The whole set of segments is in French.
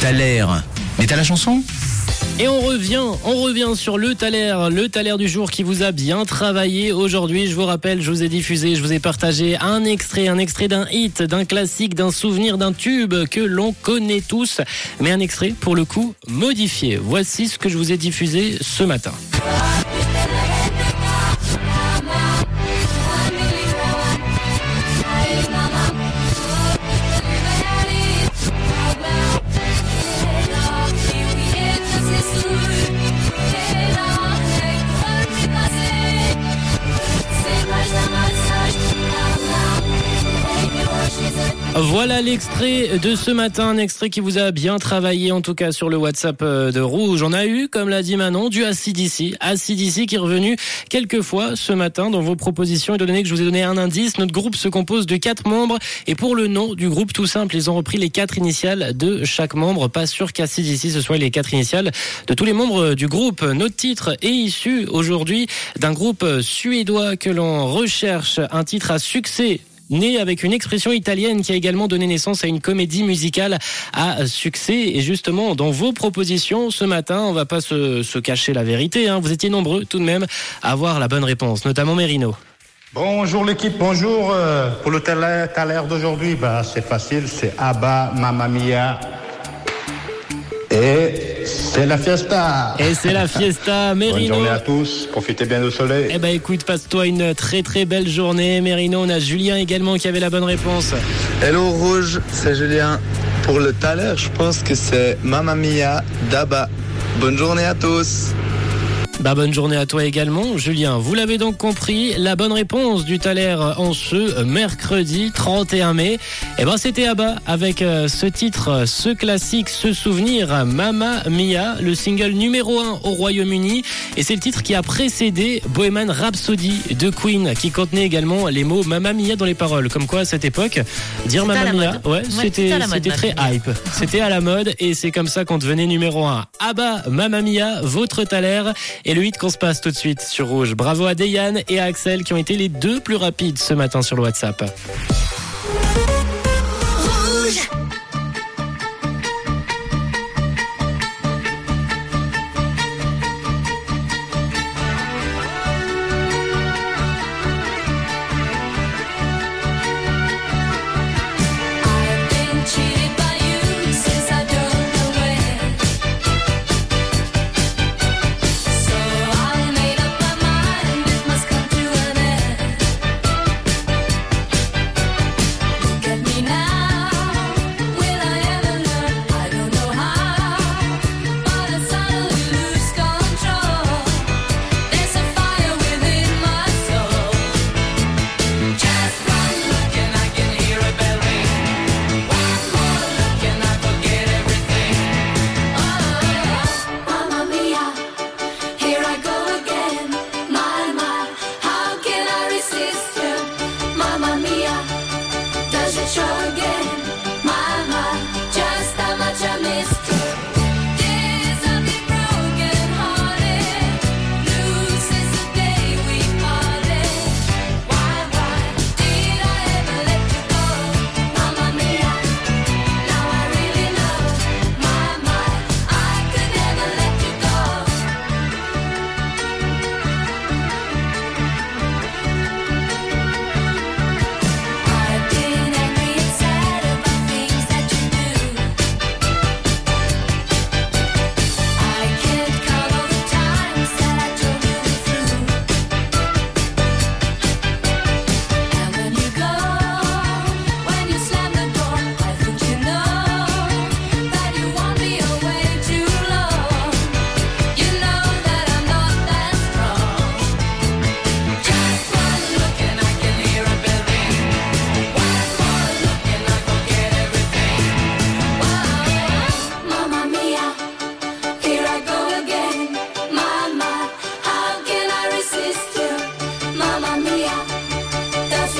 T'as. Mais t'as la chanson? Et on revient, on revient sur le Thaler, le Thaler du jour qui vous a bien travaillé aujourd'hui. Je vous rappelle, je vous ai diffusé, je vous ai partagé un extrait, un extrait d'un hit, d'un classique, d'un souvenir, d'un tube que l'on connaît tous, mais un extrait pour le coup modifié. Voici ce que je vous ai diffusé ce matin. history Voilà l'extrait de ce matin, un extrait qui vous a bien travaillé en tout cas sur le WhatsApp euh, de Rouge. On a eu, comme l'a dit Manon, du ACDC. ACDC qui est revenu quelques fois ce matin dans vos propositions. Étant donné que je vous ai donné un indice, notre groupe se compose de quatre membres. Et pour le nom du groupe, tout simple, ils ont repris les quatre initiales de chaque membre. Pas sûr qu'ACDC ce soit les quatre initiales de tous les membres du groupe. Notre titre est issu aujourd'hui d'un groupe suédois que l'on recherche, un titre à succès né avec une expression italienne qui a également donné naissance à une comédie musicale à succès. Et justement, dans vos propositions ce matin, on va pas se, cacher la vérité. Hein. Vous étiez nombreux tout de même à avoir la bonne réponse, notamment Merino. Bonjour l'équipe, bonjour. Euh, pour le Thaler d'aujourd'hui, bah, c'est facile, c'est Abba, Mamma Mia. Et c'est la fiesta. Et c'est la fiesta, Bonne Merino. journée à tous, profitez bien du soleil. Eh ben écoute, passe-toi une très très belle journée, Merino. On a Julien également qui avait la bonne réponse. Hello Rouge, c'est Julien. Pour le Thaler, je pense que c'est Mamma Mia d'Abba. Bonne journée à tous. Bah bonne journée à toi également, Julien. Vous l'avez donc compris, la bonne réponse du Thaler en ce mercredi 31 mai, eh ben c'était Abba avec euh, ce titre, ce classique, ce souvenir, Mamma Mia, le single numéro 1 au Royaume-Uni, et c'est le titre qui a précédé Bohemian Rhapsody de Queen, qui contenait également les mots Mamma Mia dans les paroles. Comme quoi à cette époque, dire la Mia, ouais, Ouais, c'était très hype. C'était à la mode et c'est comme ça qu'on devenait numéro 1. Abba, Mamma Mia, votre Thaler et le hit qu'on se passe tout de suite sur Rouge. Bravo à Deyane et à Axel qui ont été les deux plus rapides ce matin sur le WhatsApp.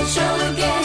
show again.